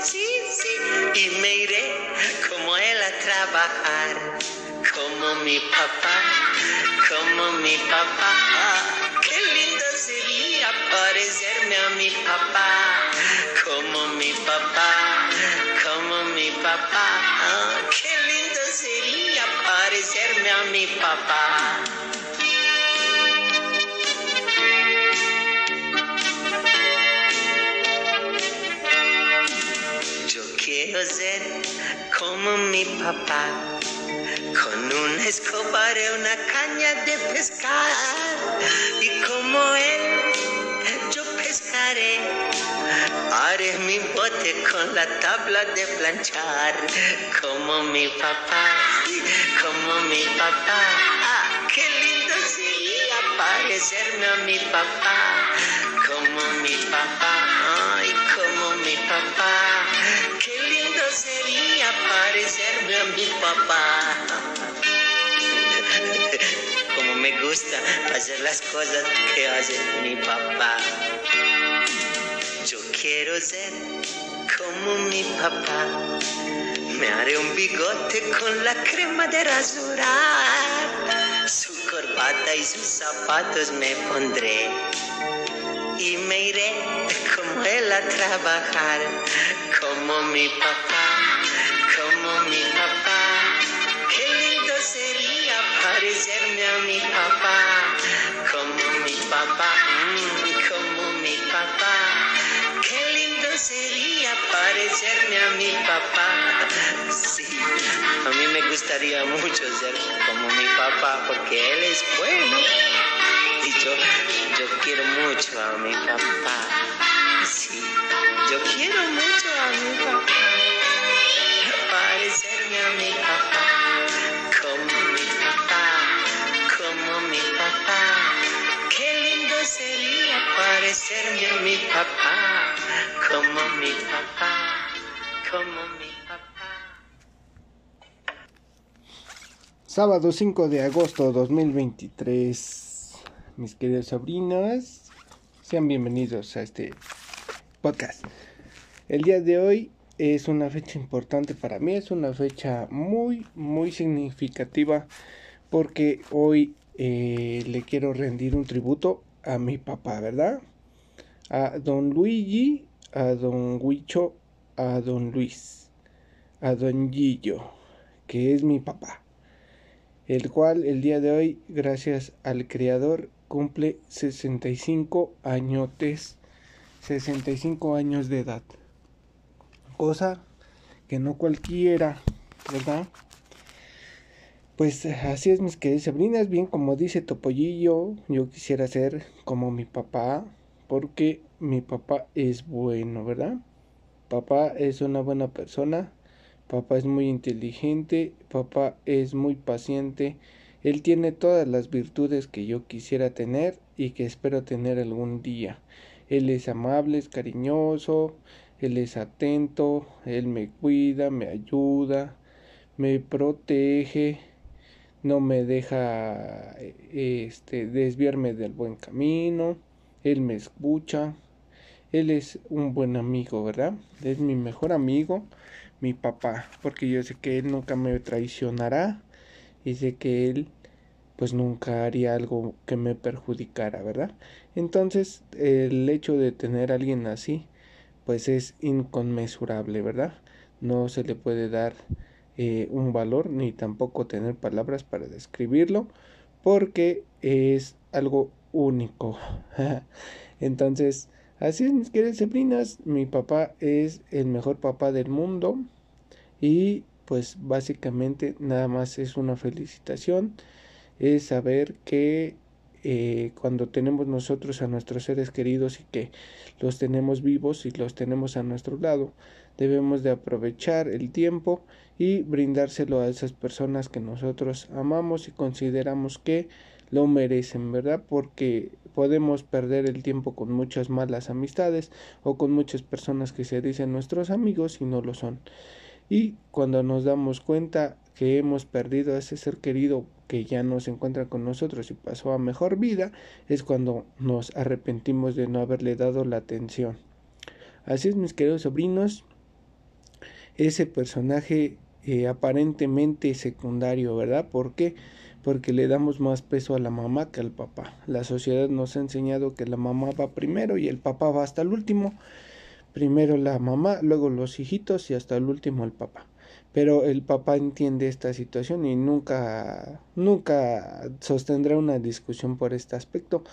Sí, sí. Y me iré como él a trabajar. Como mi papá, como mi papá. qué lindo sería parecerme a mi papá. Como mi papá, como mi papá. qué lindo sería parecerme a mi papá. Papá, con una escoba y una caña de pescar, y como él yo pescaré. Haré mi bote con la tabla de planchar, como mi papá, como mi papá. Ah, qué lindo sería parecerme a mi papá, como mi papá, ay, como mi papá sería parecerme a mi papá. Como me gusta hacer las cosas que hace mi papá. Yo quiero ser como mi papá. Me haré un bigote con la crema de rasurar. Su corbata y sus zapatos me pondré. Y me iré como él a trabajar, como mi papá mi papá, como mi papá, mm, como mi papá. Qué lindo sería parecerme a mi papá. Sí, a mí me gustaría mucho ser como mi papá porque él es bueno. Y yo, yo quiero mucho a mi papá. Papá, como mi papá, como mi papá. Sábado 5 de agosto 2023, mis queridas sobrinas, sean bienvenidos a este podcast. El día de hoy es una fecha importante para mí, es una fecha muy, muy significativa porque hoy eh, le quiero rendir un tributo a mi papá, ¿verdad? A don Luigi, a don Huicho, a don Luis, a don Gillo, que es mi papá, el cual el día de hoy, gracias al Creador, cumple 65 añotes, 65 años de edad cosa que no cualquiera, ¿verdad? Pues así es, mis queridas sobrinas, bien como dice Topollillo, yo quisiera ser como mi papá, porque mi papá es bueno, ¿verdad? Papá es una buena persona, papá es muy inteligente, papá es muy paciente, él tiene todas las virtudes que yo quisiera tener y que espero tener algún día. Él es amable, es cariñoso, él es atento, Él me cuida, me ayuda, me protege, no me deja este, desviarme del buen camino, Él me escucha, Él es un buen amigo, ¿verdad? Es mi mejor amigo, mi papá, porque yo sé que Él nunca me traicionará y sé que Él pues nunca haría algo que me perjudicara, ¿verdad? Entonces el hecho de tener a alguien así, pues es inconmensurable, ¿verdad? No se le puede dar eh, un valor ni tampoco tener palabras para describirlo porque es algo único. Entonces, así es, mis queridas sobrinas, mi papá es el mejor papá del mundo y pues básicamente nada más es una felicitación, es saber que eh, cuando tenemos nosotros a nuestros seres queridos y que los tenemos vivos y los tenemos a nuestro lado, debemos de aprovechar el tiempo y brindárselo a esas personas que nosotros amamos y consideramos que lo merecen, ¿verdad? Porque podemos perder el tiempo con muchas malas amistades o con muchas personas que se dicen nuestros amigos y no lo son. Y cuando nos damos cuenta que hemos perdido a ese ser querido que ya no se encuentra con nosotros y pasó a mejor vida, es cuando nos arrepentimos de no haberle dado la atención. Así es, mis queridos sobrinos, ese personaje eh, aparentemente secundario, ¿verdad? ¿Por qué? Porque le damos más peso a la mamá que al papá. La sociedad nos ha enseñado que la mamá va primero y el papá va hasta el último. Primero la mamá, luego los hijitos y hasta el último el papá. Pero el papá entiende esta situación y nunca, nunca sostendrá una discusión por este aspecto,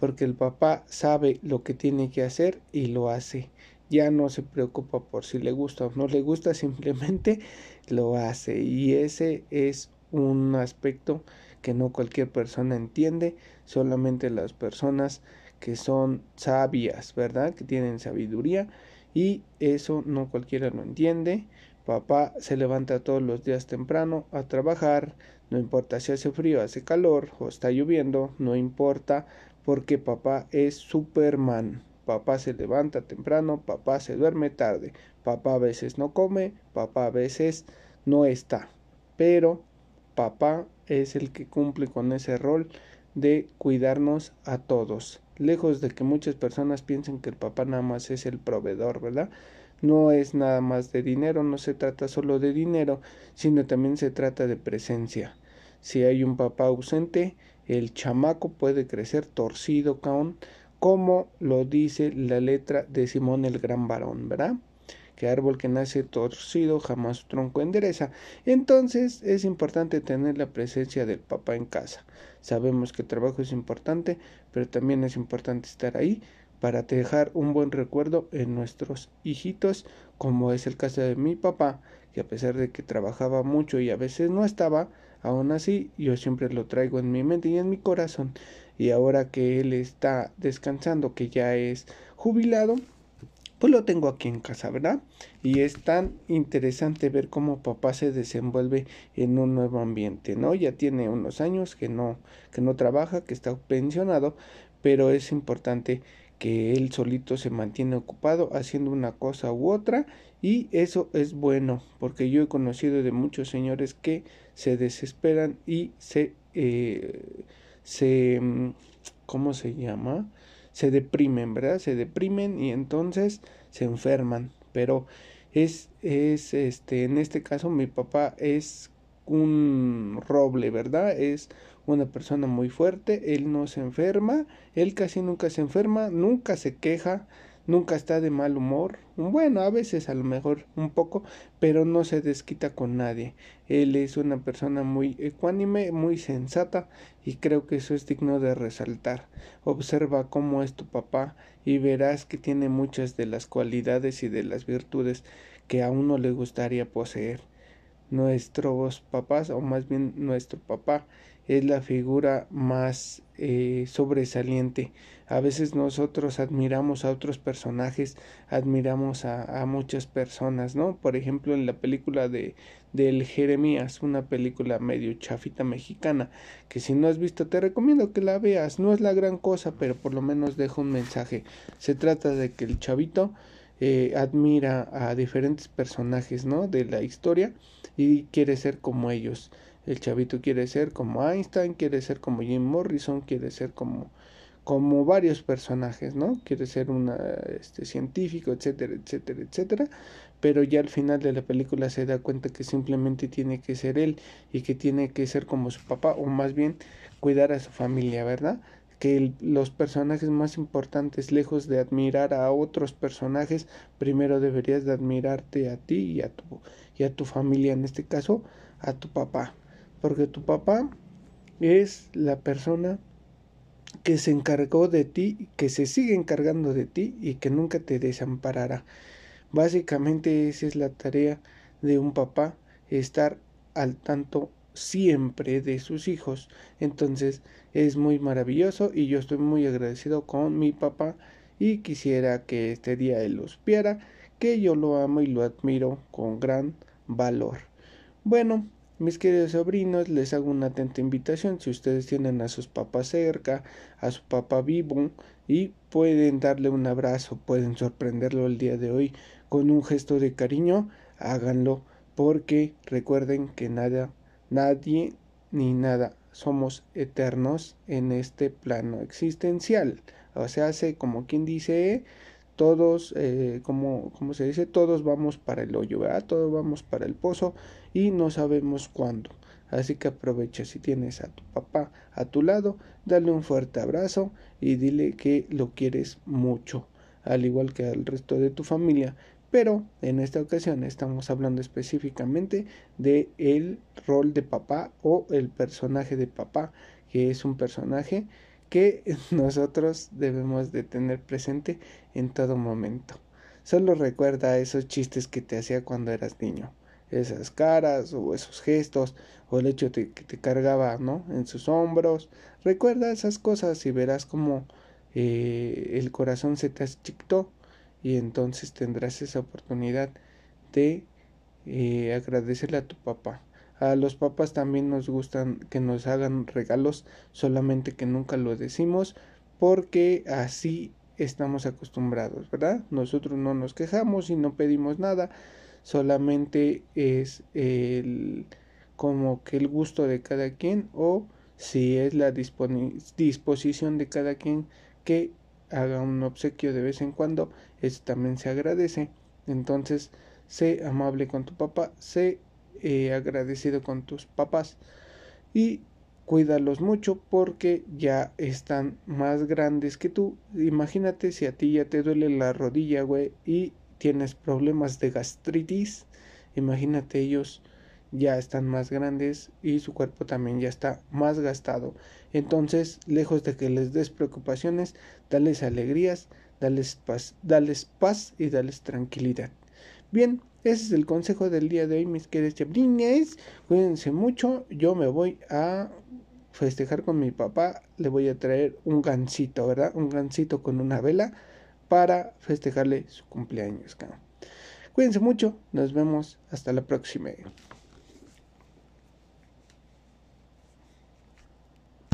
porque el papá sabe lo que tiene que hacer y lo hace ya no se preocupa por si le gusta o no le gusta, simplemente lo hace. Y ese es un aspecto que no cualquier persona entiende, solamente las personas que son sabias, ¿verdad? Que tienen sabiduría y eso no cualquiera lo entiende. Papá se levanta todos los días temprano a trabajar, no importa si hace frío, hace calor o está lloviendo, no importa porque papá es Superman papá se levanta temprano, papá se duerme tarde, papá a veces no come, papá a veces no está, pero papá es el que cumple con ese rol de cuidarnos a todos. Lejos de que muchas personas piensen que el papá nada más es el proveedor, ¿verdad? No es nada más de dinero, no se trata solo de dinero, sino también se trata de presencia. Si hay un papá ausente, el chamaco puede crecer torcido, con como lo dice la letra de Simón el gran varón, ¿verdad? Que árbol que nace torcido jamás su tronco endereza. Entonces es importante tener la presencia del papá en casa. Sabemos que el trabajo es importante, pero también es importante estar ahí para dejar un buen recuerdo en nuestros hijitos, como es el caso de mi papá, que a pesar de que trabajaba mucho y a veces no estaba, aún así yo siempre lo traigo en mi mente y en mi corazón y ahora que él está descansando, que ya es jubilado, pues lo tengo aquí en casa, ¿verdad? Y es tan interesante ver cómo papá se desenvuelve en un nuevo ambiente, ¿no? Ya tiene unos años que no, que no trabaja, que está pensionado, pero es importante que él solito se mantiene ocupado haciendo una cosa u otra y eso es bueno porque yo he conocido de muchos señores que se desesperan y se eh, se, mm, ¿cómo se llama? Se deprimen, ¿verdad? Se deprimen y entonces se enferman. Pero es, es, este, en este caso mi papá es un roble, ¿verdad? Es una persona muy fuerte, él no se enferma, él casi nunca se enferma, nunca se queja, nunca está de mal humor, bueno, a veces a lo mejor un poco, pero no se desquita con nadie. Él es una persona muy ecuánime, muy sensata y creo que eso es digno de resaltar. Observa cómo es tu papá y verás que tiene muchas de las cualidades y de las virtudes que a uno le gustaría poseer. Nuestros papás, o más bien nuestro papá, es la figura más eh, sobresaliente. A veces nosotros admiramos a otros personajes, admiramos a, muchas personas, ¿no? Por ejemplo, en la película de del Jeremías, una película medio chafita mexicana, que si no has visto te recomiendo que la veas. No es la gran cosa, pero por lo menos deja un mensaje. Se trata de que el chavito eh, admira a diferentes personajes, ¿no? De la historia y quiere ser como ellos. El chavito quiere ser como Einstein, quiere ser como Jim Morrison, quiere ser como, como varios personajes, ¿no? Quiere ser un este, científico, etcétera, etcétera, etcétera. Pero ya al final de la película se da cuenta que simplemente tiene que ser él y que tiene que ser como su papá, o más bien cuidar a su familia, ¿verdad? que los personajes más importantes, lejos de admirar a otros personajes, primero deberías de admirarte a ti y a tu, y a tu familia, en este caso a tu papá porque tu papá es la persona que se encargó de ti, que se sigue encargando de ti y que nunca te desamparará. Básicamente esa es la tarea de un papá, estar al tanto siempre de sus hijos. Entonces es muy maravilloso y yo estoy muy agradecido con mi papá y quisiera que este día él los viera, que yo lo amo y lo admiro con gran valor. Bueno, mis queridos sobrinos, les hago una atenta invitación si ustedes tienen a sus papás cerca, a su papá vivo y pueden darle un abrazo, pueden sorprenderlo el día de hoy con un gesto de cariño, háganlo porque recuerden que nada, nadie ni nada somos eternos en este plano existencial. O sea, hace como quien dice, todos, eh, como, como se dice, todos vamos para el hoyo, ¿verdad? Todos vamos para el pozo y no sabemos cuándo. Así que aprovecha si tienes a tu papá a tu lado, dale un fuerte abrazo y dile que lo quieres mucho, al igual que al resto de tu familia. Pero en esta ocasión estamos hablando específicamente de el rol de papá o el personaje de papá, que es un personaje que nosotros debemos de tener presente en todo momento. Solo recuerda esos chistes que te hacía cuando eras niño, esas caras o esos gestos o el hecho de que te cargaba, ¿no? En sus hombros. Recuerda esas cosas y verás como eh, el corazón se te achictó y entonces tendrás esa oportunidad de eh, agradecerle a tu papá. A los papás también nos gustan que nos hagan regalos, solamente que nunca lo decimos porque así estamos acostumbrados, ¿verdad? Nosotros no nos quejamos y no pedimos nada, solamente es el como que el gusto de cada quien o si es la disposición de cada quien que haga un obsequio de vez en cuando, eso también se agradece. Entonces, sé amable con tu papá, sé eh, agradecido con tus papás y cuídalos mucho porque ya están más grandes que tú. Imagínate si a ti ya te duele la rodilla, güey, y tienes problemas de gastritis. Imagínate ellos ya están más grandes y su cuerpo también ya está más gastado. Entonces, lejos de que les des preocupaciones, dales alegrías, dales paz, dales paz y dales tranquilidad. Bien, ese es el consejo del día de hoy, mis queridos chabrines. Cuídense mucho. Yo me voy a festejar con mi papá. Le voy a traer un gansito, ¿verdad? Un gansito con una vela para festejarle su cumpleaños. Cuídense mucho. Nos vemos. Hasta la próxima.